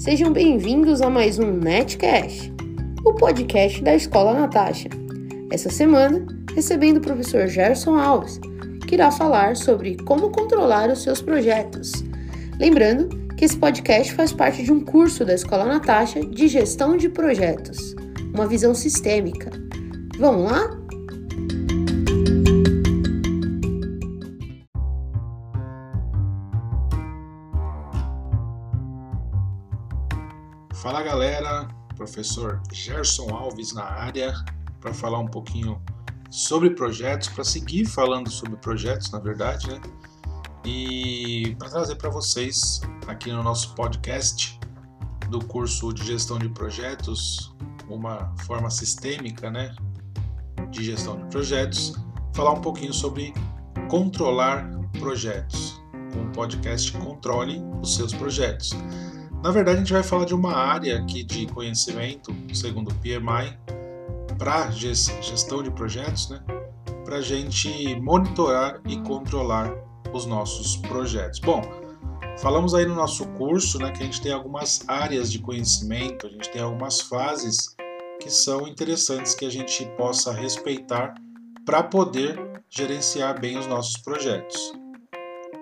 Sejam bem-vindos a mais um Netcast, o podcast da Escola Natasha. Essa semana, recebendo o professor Gerson Alves, que irá falar sobre como controlar os seus projetos. Lembrando que esse podcast faz parte de um curso da Escola Natasha de Gestão de Projetos, uma visão sistêmica. Vamos lá? Professor Gerson Alves na área para falar um pouquinho sobre projetos, para seguir falando sobre projetos, na verdade, né? E para trazer para vocês aqui no nosso podcast do curso de gestão de projetos, uma forma sistêmica, né, de gestão de projetos, falar um pouquinho sobre controlar projetos, com o podcast Controle os seus projetos. Na verdade, a gente vai falar de uma área aqui de conhecimento, segundo o PMI, para gestão de projetos, né? Para a gente monitorar e controlar os nossos projetos. Bom, falamos aí no nosso curso, né, que a gente tem algumas áreas de conhecimento, a gente tem algumas fases que são interessantes que a gente possa respeitar para poder gerenciar bem os nossos projetos.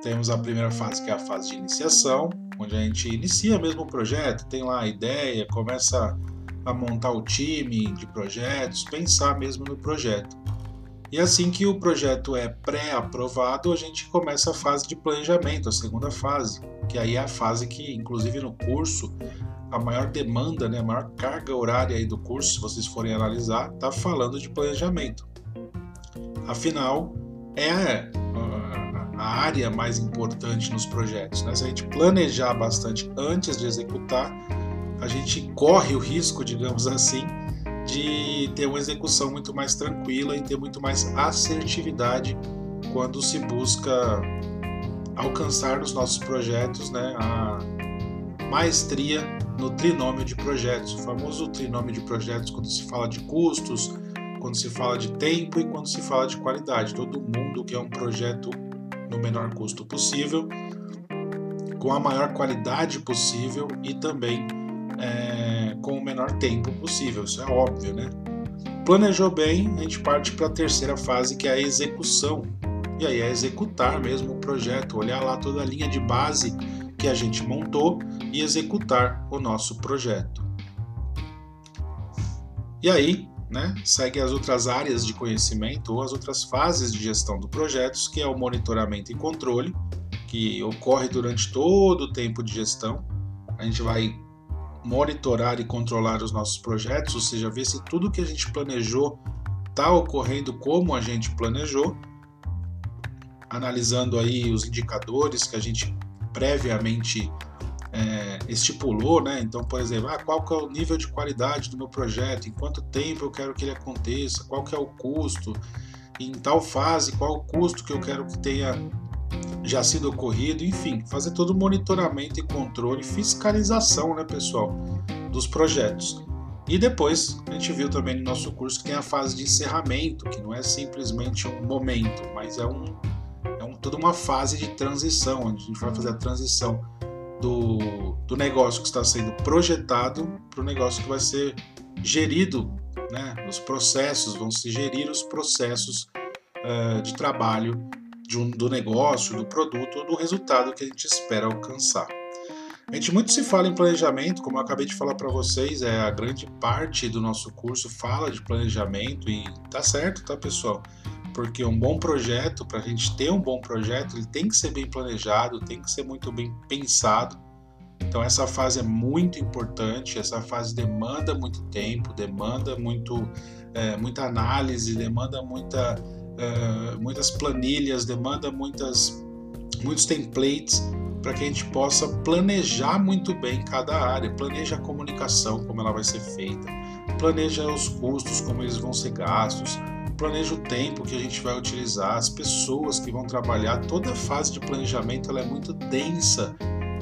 Temos a primeira fase, que é a fase de iniciação, onde a gente inicia mesmo o projeto, tem lá a ideia, começa a montar o time de projetos, pensar mesmo no projeto. E assim que o projeto é pré-aprovado, a gente começa a fase de planejamento, a segunda fase, que aí é a fase que, inclusive no curso, a maior demanda, né, a maior carga horária aí do curso, se vocês forem analisar, está falando de planejamento. Afinal, é área mais importante nos projetos. Né? Se a gente planejar bastante antes de executar, a gente corre o risco, digamos assim, de ter uma execução muito mais tranquila e ter muito mais assertividade quando se busca alcançar nos nossos projetos né, a maestria no trinômio de projetos, o famoso trinômio de projetos quando se fala de custos, quando se fala de tempo e quando se fala de qualidade. Todo mundo quer um projeto no menor custo possível, com a maior qualidade possível e também é, com o menor tempo possível. Isso é óbvio, né? Planejou bem, a gente parte para a terceira fase, que é a execução. E aí é executar mesmo o projeto, olhar lá toda a linha de base que a gente montou e executar o nosso projeto. E aí, né, segue as outras áreas de conhecimento ou as outras fases de gestão do projetos, que é o monitoramento e controle, que ocorre durante todo o tempo de gestão. A gente vai monitorar e controlar os nossos projetos, ou seja, ver se tudo que a gente planejou está ocorrendo como a gente planejou, analisando aí os indicadores que a gente previamente é, estipulou, né? Então, por exemplo, ah, qual que é o nível de qualidade do meu projeto, em quanto tempo eu quero que ele aconteça, qual que é o custo, em tal fase, qual o custo que eu quero que tenha já sido ocorrido, enfim, fazer todo o monitoramento e controle, fiscalização, né, pessoal, dos projetos. E depois a gente viu também no nosso curso que tem a fase de encerramento, que não é simplesmente um momento, mas é um, é um toda uma fase de transição, onde a gente vai fazer a transição do, do negócio que está sendo projetado para o negócio que vai ser gerido, né? Os processos vão se gerir os processos uh, de trabalho de um, do negócio, do produto do resultado que a gente espera alcançar. A gente muito se fala em planejamento, como eu acabei de falar para vocês, é a grande parte do nosso curso fala de planejamento e tá certo, tá pessoal? Porque um bom projeto, para a gente ter um bom projeto, ele tem que ser bem planejado, tem que ser muito bem pensado. Então essa fase é muito importante, essa fase demanda muito tempo, demanda muito, é, muita análise, demanda muita, é, muitas planilhas, demanda muitas, muitos templates para que a gente possa planejar muito bem cada área, planeja a comunicação, como ela vai ser feita, planeja os custos, como eles vão ser gastos, planeja o tempo que a gente vai utilizar, as pessoas que vão trabalhar, toda a fase de planejamento ela é muito densa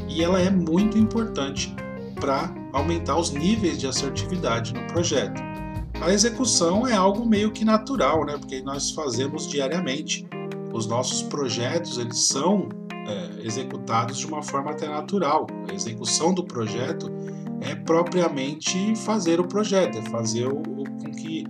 e ela é muito importante para aumentar os níveis de assertividade no projeto. A execução é algo meio que natural, né? Porque nós fazemos diariamente. Os nossos projetos eles são é, executados de uma forma até natural. A execução do projeto é propriamente fazer o projeto, é fazer o, o com que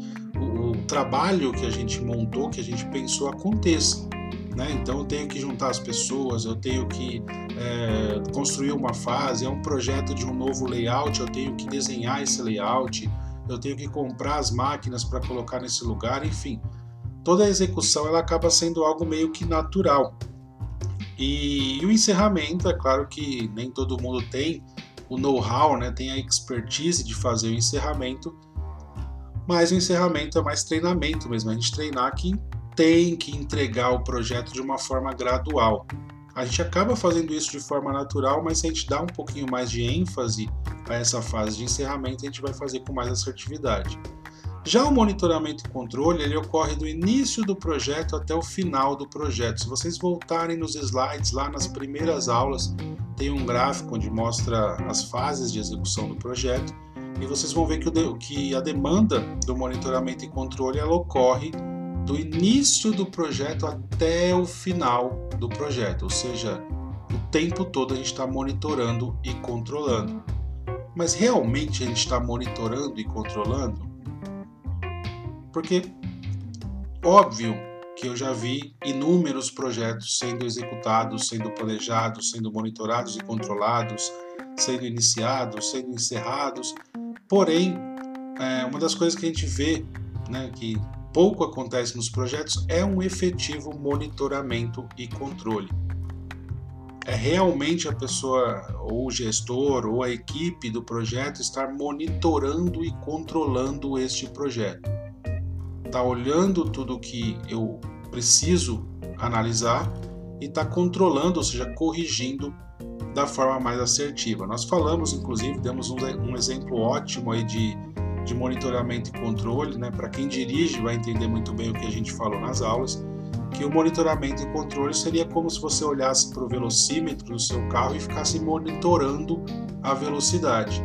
trabalho que a gente montou, que a gente pensou aconteça. Né? Então eu tenho que juntar as pessoas, eu tenho que é, construir uma fase, é um projeto de um novo layout, eu tenho que desenhar esse layout, eu tenho que comprar as máquinas para colocar nesse lugar, enfim. Toda a execução ela acaba sendo algo meio que natural. E, e o encerramento, é claro que nem todo mundo tem o know-how, né, tem a expertise de fazer o encerramento, mas o encerramento é mais treinamento mesmo, a gente treinar que tem que entregar o projeto de uma forma gradual. A gente acaba fazendo isso de forma natural, mas se a gente dá um pouquinho mais de ênfase a essa fase de encerramento, a gente vai fazer com mais assertividade. Já o monitoramento e controle, ele ocorre do início do projeto até o final do projeto. Se vocês voltarem nos slides, lá nas primeiras aulas, tem um gráfico onde mostra as fases de execução do projeto e vocês vão ver que, o que a demanda do monitoramento e controle ela ocorre do início do projeto até o final do projeto, ou seja, o tempo todo a gente está monitorando e controlando. Mas realmente a gente está monitorando e controlando? Porque, óbvio que eu já vi inúmeros projetos sendo executados, sendo planejados, sendo monitorados e controlados, sendo iniciados, sendo encerrados. Porém, é, uma das coisas que a gente vê, né, que pouco acontece nos projetos, é um efetivo monitoramento e controle. É realmente a pessoa, ou o gestor, ou a equipe do projeto estar monitorando e controlando este projeto está olhando tudo que eu preciso analisar e está controlando, ou seja, corrigindo da forma mais assertiva. Nós falamos, inclusive, demos um, um exemplo ótimo aí de, de monitoramento e controle, né? Para quem dirige vai entender muito bem o que a gente falou nas aulas, que o monitoramento e controle seria como se você olhasse para o velocímetro do seu carro e ficasse monitorando a velocidade.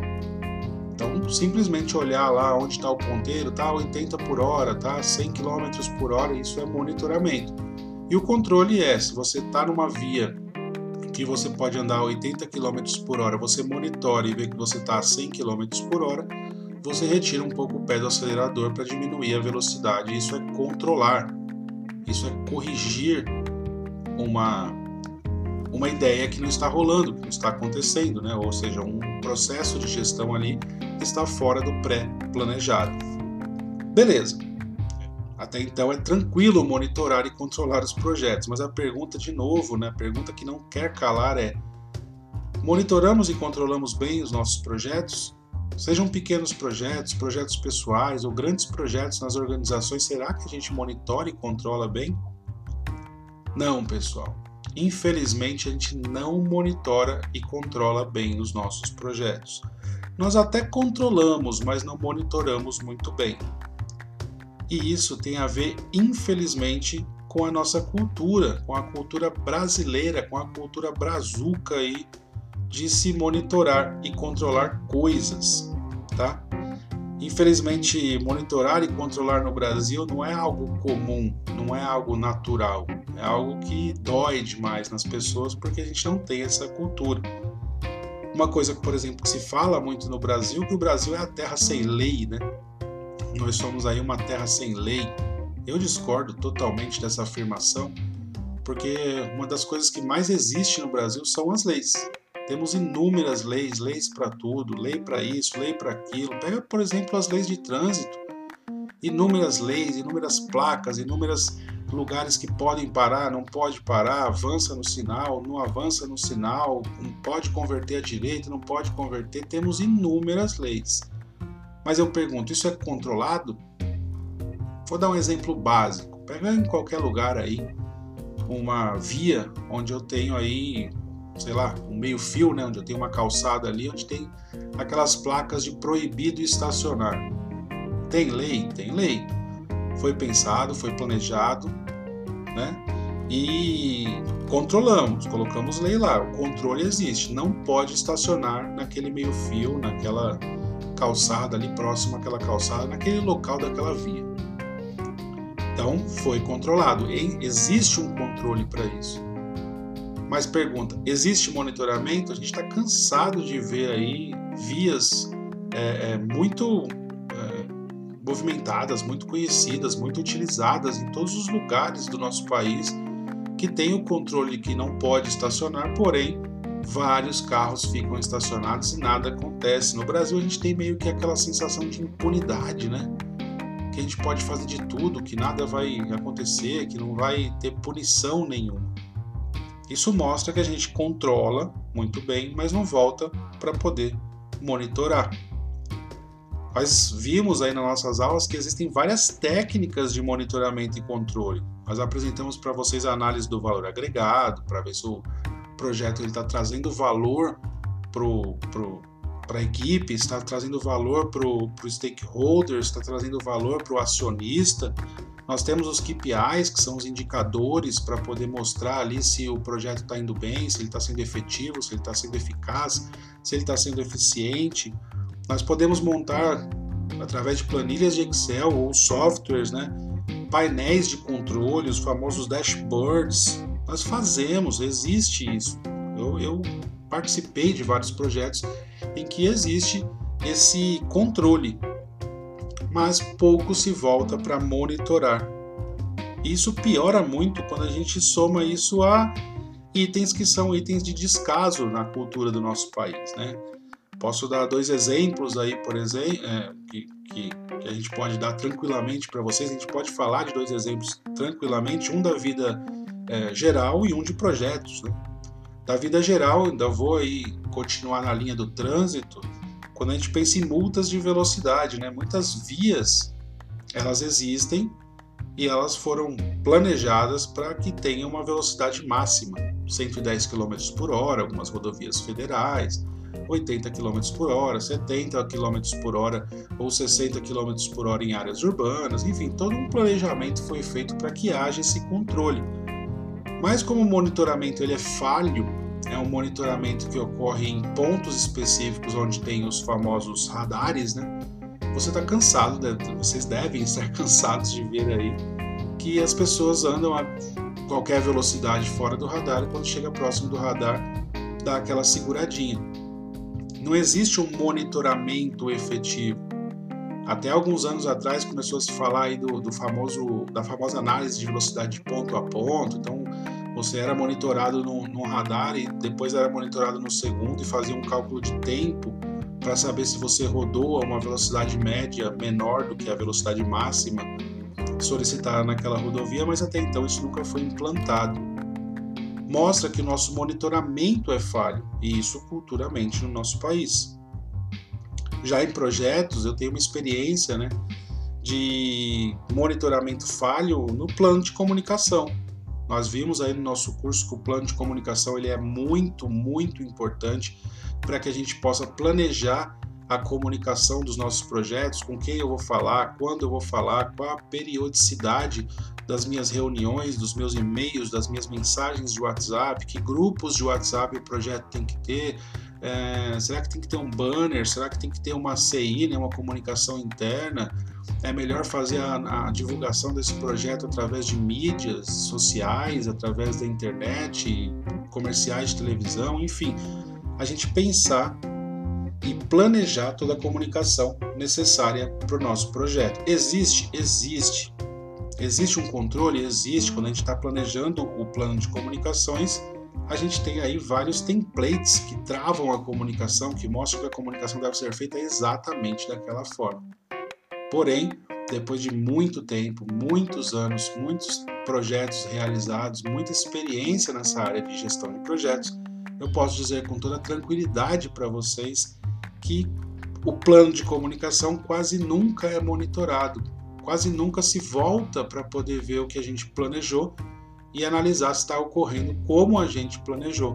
Então, simplesmente olhar lá onde está o ponteiro, tá 80 por hora, tá 100 km por hora, isso é monitoramento. E o controle é, se você está numa via que você pode andar 80 km por hora, você monitora e vê que você está a 100 km por hora, você retira um pouco o pé do acelerador para diminuir a velocidade. Isso é controlar, isso é corrigir uma, uma ideia que não está rolando, que não está acontecendo, né? ou seja, um processo de gestão ali está fora do pré-planejado. Beleza. Até então é tranquilo monitorar e controlar os projetos, mas a pergunta de novo, né, a pergunta que não quer calar é: monitoramos e controlamos bem os nossos projetos? Sejam pequenos projetos, projetos pessoais ou grandes projetos nas organizações, será que a gente monitora e controla bem? Não, pessoal. Infelizmente, a gente não monitora e controla bem os nossos projetos. Nós até controlamos, mas não monitoramos muito bem. E isso tem a ver, infelizmente, com a nossa cultura, com a cultura brasileira, com a cultura brazuca aí de se monitorar e controlar coisas, tá? Infelizmente, monitorar e controlar no Brasil não é algo comum, não é algo natural, é algo que dói demais nas pessoas porque a gente não tem essa cultura. Uma coisa, por exemplo, que se fala muito no Brasil, que o Brasil é a terra sem lei, né? Nós somos aí uma terra sem lei. Eu discordo totalmente dessa afirmação, porque uma das coisas que mais existe no Brasil são as leis. Temos inúmeras leis, leis para tudo, lei para isso, lei para aquilo. Pega, por exemplo, as leis de trânsito. Inúmeras leis, inúmeras placas, inúmeros lugares que podem parar, não pode parar, avança no sinal, não avança no sinal, não pode converter à direita, não pode converter. Temos inúmeras leis. Mas eu pergunto, isso é controlado? Vou dar um exemplo básico. Pega em qualquer lugar aí uma via onde eu tenho aí sei lá, um meio fio, né, onde eu tenho uma calçada ali, onde tem aquelas placas de proibido estacionar. Tem lei? Tem lei. Foi pensado, foi planejado, né? E controlamos, colocamos lei lá. O controle existe. Não pode estacionar naquele meio fio, naquela calçada ali próximo àquela calçada, naquele local daquela via. Então foi controlado. Existe um controle para isso. Mas pergunta: existe monitoramento? A gente está cansado de ver aí vias é, é, muito é, movimentadas, muito conhecidas, muito utilizadas em todos os lugares do nosso país que tem o controle que não pode estacionar, porém vários carros ficam estacionados e nada acontece. No Brasil a gente tem meio que aquela sensação de impunidade, né? Que a gente pode fazer de tudo, que nada vai acontecer, que não vai ter punição nenhuma. Isso mostra que a gente controla muito bem, mas não volta para poder monitorar. Nós vimos aí nas nossas aulas que existem várias técnicas de monitoramento e controle. Nós apresentamos para vocês a análise do valor agregado, para ver se o projeto está trazendo valor para a equipe, está trazendo valor para o stakeholder, está trazendo valor para o acionista, nós temos os KPIs, que são os indicadores para poder mostrar ali se o projeto está indo bem, se ele está sendo efetivo, se ele está sendo eficaz, se ele está sendo eficiente. Nós podemos montar, através de planilhas de Excel ou softwares, né, painéis de controle, os famosos dashboards. Nós fazemos, existe isso. Eu, eu participei de vários projetos em que existe esse controle mas pouco se volta para monitorar. Isso piora muito quando a gente soma isso a itens que são itens de descaso na cultura do nosso país. Né? Posso dar dois exemplos aí, por exemplo, é, que, que, que, a gente pode dar tranquilamente para vocês. A gente pode falar de dois exemplos tranquilamente, um da vida é, geral e um de projetos. Né? Da vida geral, ainda vou aí continuar na linha do trânsito quando a gente pensa em multas de velocidade, né? Muitas vias elas existem e elas foram planejadas para que tenha uma velocidade máxima, 110 km por hora, algumas rodovias federais, 80 km por hora, 70 km por hora ou 60 km por hora em áreas urbanas, enfim, todo um planejamento foi feito para que haja esse controle. Mas como o monitoramento ele é falho, é um monitoramento que ocorre em pontos específicos onde tem os famosos radares, né? Você está cansado, vocês devem estar cansados de ver aí que as pessoas andam a qualquer velocidade fora do radar e quando chega próximo do radar dá aquela seguradinha. Não existe um monitoramento efetivo. Até alguns anos atrás começou a se falar aí do, do famoso da famosa análise de velocidade de ponto a ponto. Então você era monitorado no, no radar e depois era monitorado no segundo e fazia um cálculo de tempo para saber se você rodou a uma velocidade média menor do que a velocidade máxima solicitada naquela rodovia, mas até então isso nunca foi implantado. Mostra que o nosso monitoramento é falho, e isso culturalmente no nosso país. Já em projetos, eu tenho uma experiência né, de monitoramento falho no plano de comunicação. Nós vimos aí no nosso curso que o plano de comunicação ele é muito, muito importante para que a gente possa planejar a comunicação dos nossos projetos, com quem eu vou falar, quando eu vou falar, qual a periodicidade das minhas reuniões, dos meus e-mails, das minhas mensagens de WhatsApp, que grupos de WhatsApp o projeto tem que ter, é, será que tem que ter um banner, será que tem que ter uma CI, né, uma comunicação interna, é melhor fazer a, a, divulgação desse projeto através de mídias sociais, através da internet, comerciais de televisão, enfim, a gente pensar e planejar toda a comunicação necessária para o nosso projeto. Existe, existe. Existe um controle? Existe. Quando a gente está planejando o plano de comunicações, a gente tem aí vários templates que travam a comunicação, que mostram que a comunicação deve ser feita exatamente daquela forma. Porém, depois de muito tempo, muitos anos, muitos projetos realizados, muita experiência nessa área de gestão de projetos, eu posso dizer com toda tranquilidade para vocês que o plano de comunicação quase nunca é monitorado, quase nunca se volta para poder ver o que a gente planejou e analisar se está ocorrendo como a gente planejou.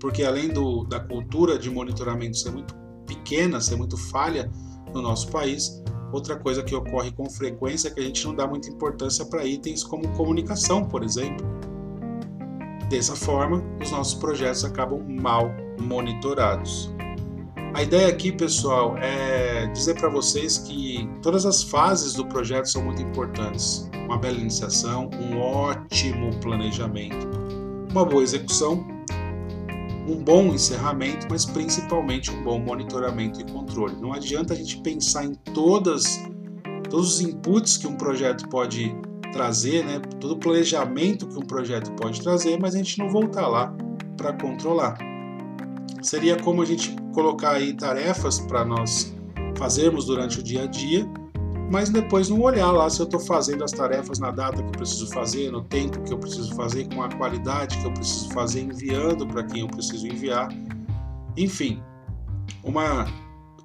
Porque além do, da cultura de monitoramento ser muito pequena, ser muito falha no nosso país, Outra coisa que ocorre com frequência é que a gente não dá muita importância para itens como comunicação, por exemplo. Dessa forma, os nossos projetos acabam mal monitorados. A ideia aqui, pessoal, é dizer para vocês que todas as fases do projeto são muito importantes. Uma bela iniciação, um ótimo planejamento, uma boa execução, um bom encerramento, mas principalmente um bom monitoramento e controle. Não adianta a gente pensar em todas todos os inputs que um projeto pode trazer, né, todo o planejamento que um projeto pode trazer, mas a gente não voltar lá para controlar. Seria como a gente colocar aí tarefas para nós fazermos durante o dia a dia, mas depois não olhar lá se eu estou fazendo as tarefas na data que eu preciso fazer, no tempo que eu preciso fazer, com a qualidade que eu preciso fazer, enviando para quem eu preciso enviar. Enfim, uma,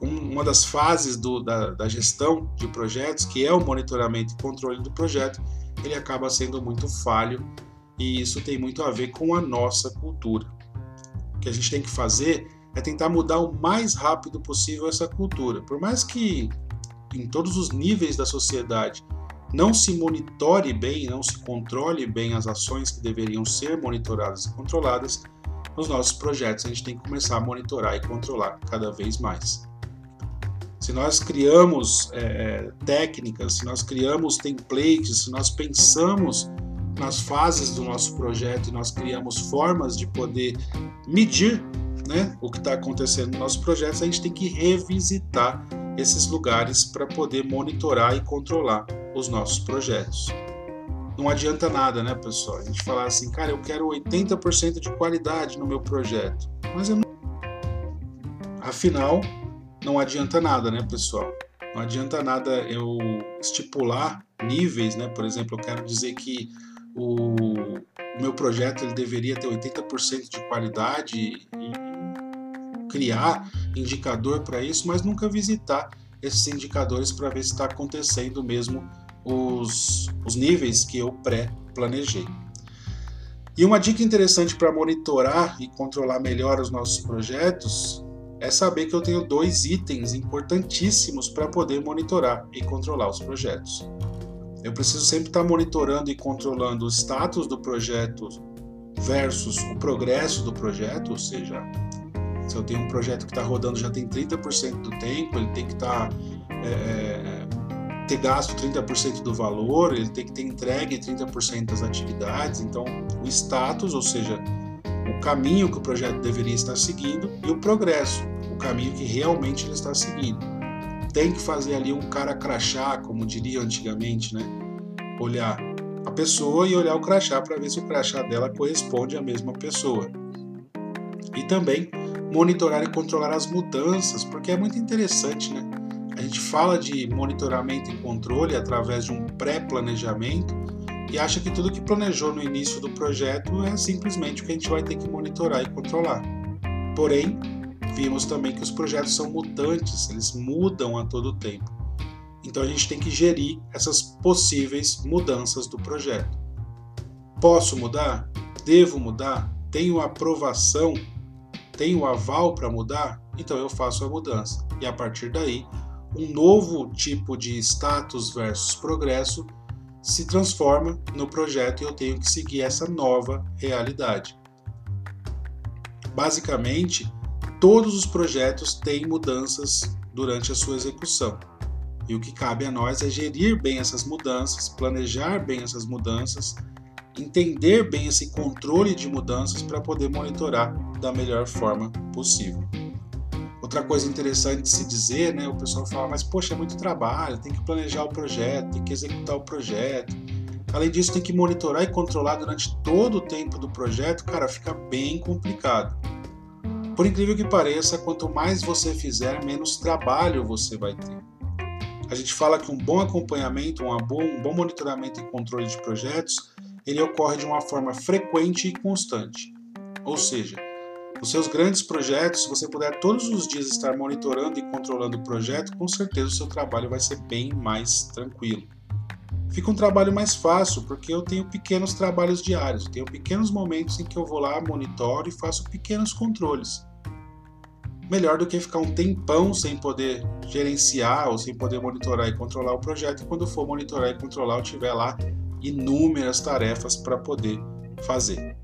uma das fases do, da, da gestão de projetos, que é o monitoramento e controle do projeto, ele acaba sendo muito falho e isso tem muito a ver com a nossa cultura. Que a gente tem que fazer é tentar mudar o mais rápido possível essa cultura. Por mais que em todos os níveis da sociedade não se monitore bem, não se controle bem as ações que deveriam ser monitoradas e controladas, nos nossos projetos a gente tem que começar a monitorar e controlar cada vez mais. Se nós criamos é, técnicas, se nós criamos templates, se nós pensamos nas fases do nosso projeto e nós criamos formas de poder medir né, o que está acontecendo nos nossos projetos, a gente tem que revisitar esses lugares para poder monitorar e controlar os nossos projetos. Não adianta nada, né, pessoal? A gente falar assim, cara, eu quero 80% de qualidade no meu projeto, mas eu não. Afinal, não adianta nada, né, pessoal? Não adianta nada eu estipular níveis, né? Por exemplo, eu quero dizer que o, o meu projeto ele deveria ter 80% de qualidade e criar indicador para isso, mas nunca visitar esses indicadores para ver se está acontecendo mesmo os, os níveis que eu pré-planejei. E uma dica interessante para monitorar e controlar melhor os nossos projetos é saber que eu tenho dois itens importantíssimos para poder monitorar e controlar os projetos. Eu preciso sempre estar monitorando e controlando o status do projeto versus o progresso do projeto, ou seja, se eu tenho um projeto que está rodando já tem 30% do tempo, ele tem que estar tá, é, ter gasto 30% do valor, ele tem que ter entregue 30% das atividades. Então, o status, ou seja, o caminho que o projeto deveria estar seguindo e o progresso, o caminho que realmente ele está seguindo. Tem que fazer ali um cara crachá, como diria antigamente, né? Olhar a pessoa e olhar o crachá para ver se o crachá dela corresponde à mesma pessoa. E também monitorar e controlar as mudanças, porque é muito interessante, né? A gente fala de monitoramento e controle através de um pré-planejamento e acha que tudo que planejou no início do projeto é simplesmente o que a gente vai ter que monitorar e controlar. Porém, vimos também que os projetos são mutantes, eles mudam a todo tempo. Então a gente tem que gerir essas possíveis mudanças do projeto. Posso mudar? Devo mudar? Tenho aprovação tem o aval para mudar, então eu faço a mudança. E a partir daí, um novo tipo de status versus progresso se transforma no projeto e eu tenho que seguir essa nova realidade. Basicamente, todos os projetos têm mudanças durante a sua execução. E o que cabe a nós é gerir bem essas mudanças, planejar bem essas mudanças entender bem esse controle de mudanças para poder monitorar da melhor forma possível. Outra coisa interessante de se dizer, né, o pessoal fala, mas poxa, é muito trabalho, tem que planejar o projeto, tem que executar o projeto. Além disso, tem que monitorar e controlar durante todo o tempo do projeto, cara, fica bem complicado. Por incrível que pareça, quanto mais você fizer, menos trabalho você vai ter. A gente fala que um bom acompanhamento, um bom, um bom monitoramento e controle de projetos ele ocorre de uma forma frequente e constante. Ou seja, os seus grandes projetos, se você puder todos os dias estar monitorando e controlando o projeto, com certeza o seu trabalho vai ser bem mais tranquilo. Fica um trabalho mais fácil, porque eu tenho pequenos trabalhos diários, tenho pequenos momentos em que eu vou lá, monitoro e faço pequenos controles. Melhor do que ficar um tempão sem poder gerenciar ou sem poder monitorar e controlar o projeto, e quando for monitorar e controlar, eu estiver lá inúmeras tarefas para poder fazer.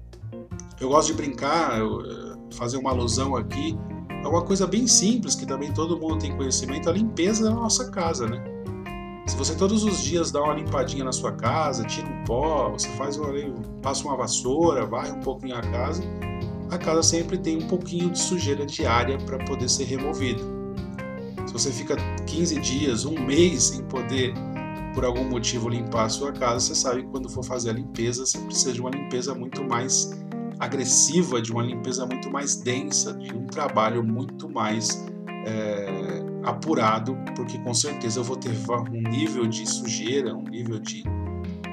Eu gosto de brincar, eh, fazer uma alusão aqui, é uma coisa bem simples que também todo mundo tem conhecimento, a limpeza da nossa casa, né? Se você todos os dias dá uma limpadinha na sua casa, tira um pó, você faz uma, passa uma vassoura, varre um pouquinho a casa, a casa sempre tem um pouquinho de sujeira diária para poder ser removida. Se você fica 15 dias, um mês sem poder, por algum motivo, limpar a sua casa, você sabe que quando for fazer a limpeza, você precisa de uma limpeza muito mais agressiva, de uma limpeza muito mais densa, de um trabalho muito mais é, apurado, porque com certeza eu vou ter um nível de sujeira, um nível de,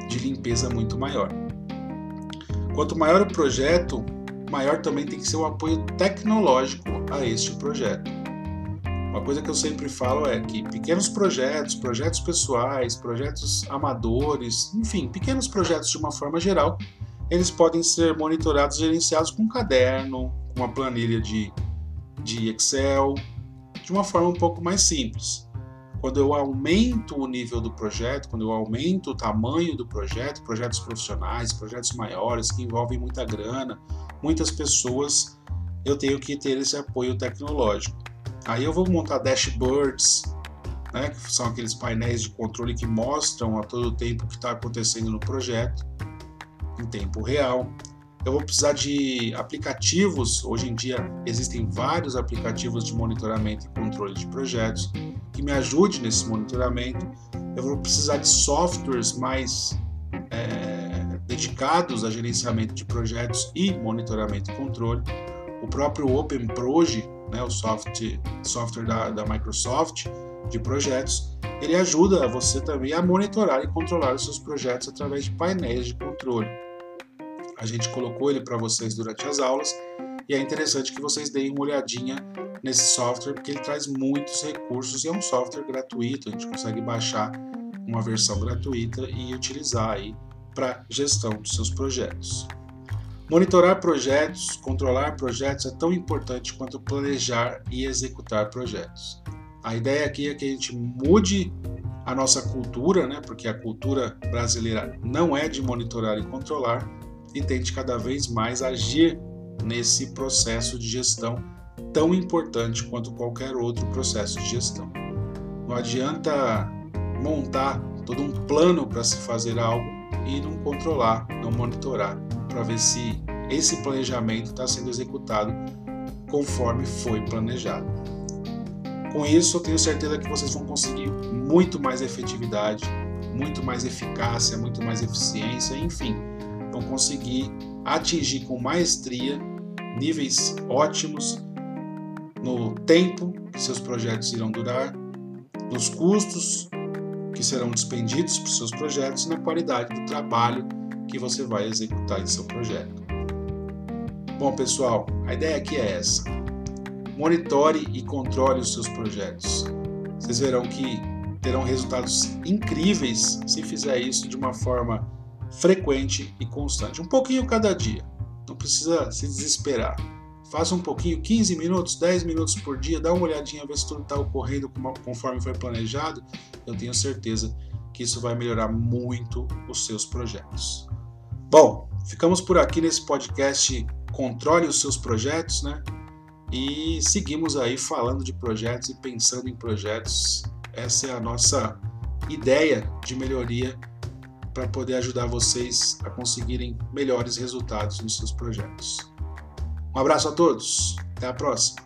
de limpeza muito maior. Quanto maior o projeto, maior também tem que ser o apoio tecnológico a este projeto. Uma coisa que eu sempre falo é que pequenos projetos, projetos pessoais, projetos amadores, enfim, pequenos projetos de uma forma geral, eles podem ser monitorados e gerenciados com um caderno, com uma planilha de, de Excel, de uma forma um pouco mais simples. Quando eu aumento o nível do projeto, quando eu aumento o tamanho do projeto, projetos profissionais, projetos maiores que envolvem muita grana, muitas pessoas, eu tenho que ter esse apoio tecnológico. Aí eu vou montar dashboards, né, que são aqueles painéis de controle que mostram a todo tempo o que está acontecendo no projeto, em tempo real. Eu vou precisar de aplicativos. Hoje em dia existem vários aplicativos de monitoramento e controle de projetos que me ajude nesse monitoramento. Eu vou precisar de softwares mais é, dedicados a gerenciamento de projetos e monitoramento e controle. O próprio OpenProj, né, o soft, software da, da Microsoft de projetos, ele ajuda você também a monitorar e controlar os seus projetos através de painéis de controle. A gente colocou ele para vocês durante as aulas e é interessante que vocês deem uma olhadinha nesse software porque ele traz muitos recursos e é um software gratuito, a gente consegue baixar uma versão gratuita e utilizar aí para gestão dos seus projetos. Monitorar projetos, controlar projetos é tão importante quanto planejar e executar projetos. A ideia aqui é que a gente mude a nossa cultura, né? porque a cultura brasileira não é de monitorar e controlar, e tente cada vez mais agir nesse processo de gestão tão importante quanto qualquer outro processo de gestão. Não adianta montar todo um plano para se fazer algo e não controlar, não monitorar, para ver se esse planejamento está sendo executado conforme foi planejado. Com isso, eu tenho certeza que vocês vão conseguir muito mais efetividade, muito mais eficácia, muito mais eficiência, enfim, vão conseguir atingir com maestria níveis ótimos no tempo que seus projetos irão durar, nos custos que serão despendidos para os seus projetos e na qualidade do trabalho que você vai executar em seu projeto. Bom, pessoal, a ideia aqui é essa. Monitore e controle os seus projetos. Vocês verão que terão resultados incríveis se fizer isso de uma forma frequente e constante. Um pouquinho cada dia. Não precisa se desesperar. Faça um pouquinho, 15 minutos, 10 minutos por dia, dá uma olhadinha, ver se tudo está ocorrendo conforme foi planejado. Eu tenho certeza que isso vai melhorar muito os seus projetos. Bom, ficamos por aqui nesse podcast Controle os seus projetos, né? E seguimos aí falando de projetos e pensando em projetos. Essa é a nossa ideia de melhoria para poder ajudar vocês a conseguirem melhores resultados nos seus projetos. Um abraço a todos, até a próxima!